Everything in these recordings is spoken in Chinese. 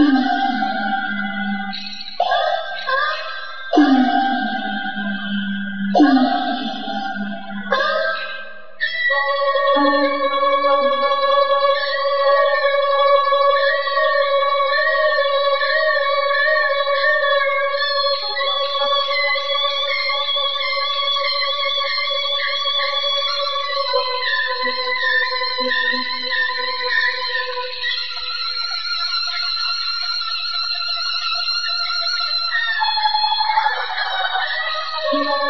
Mm-hmm. Lord.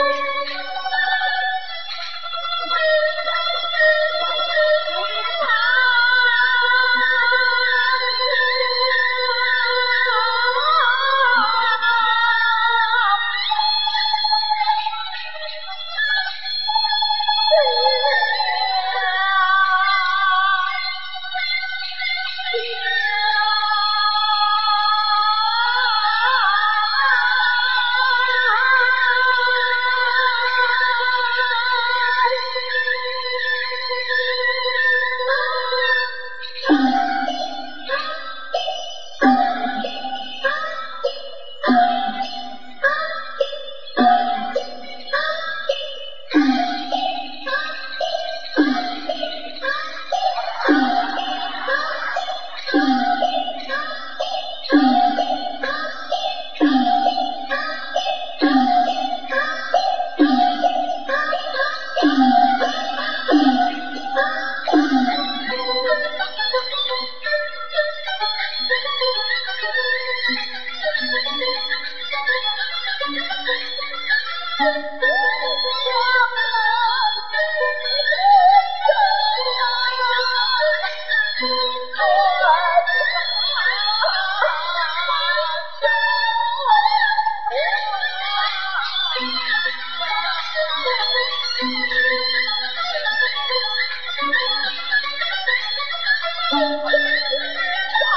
从今以不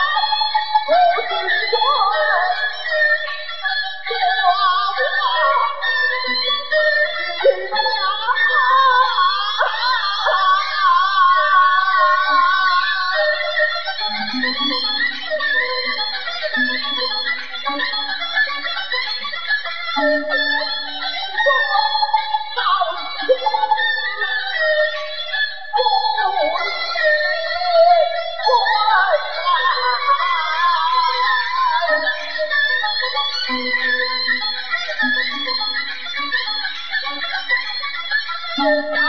许再提我的大王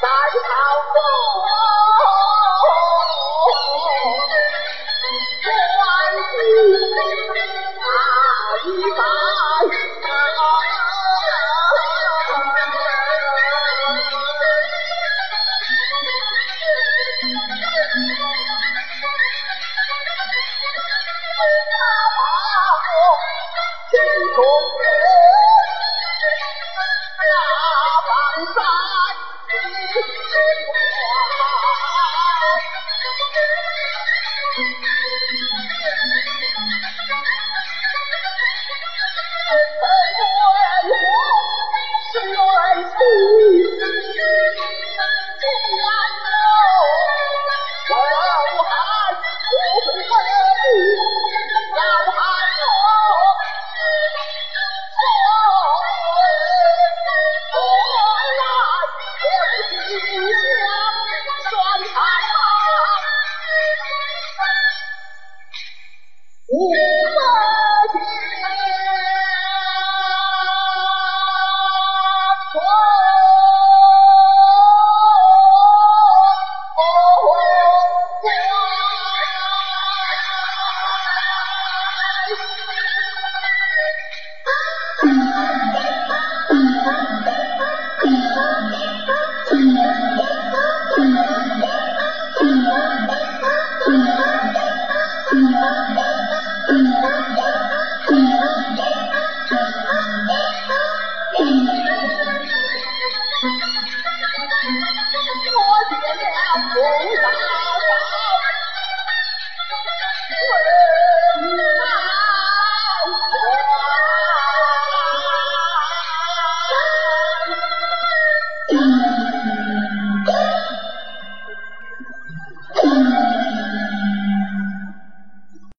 在堂上，官居第一班。啊！大王心中。呀！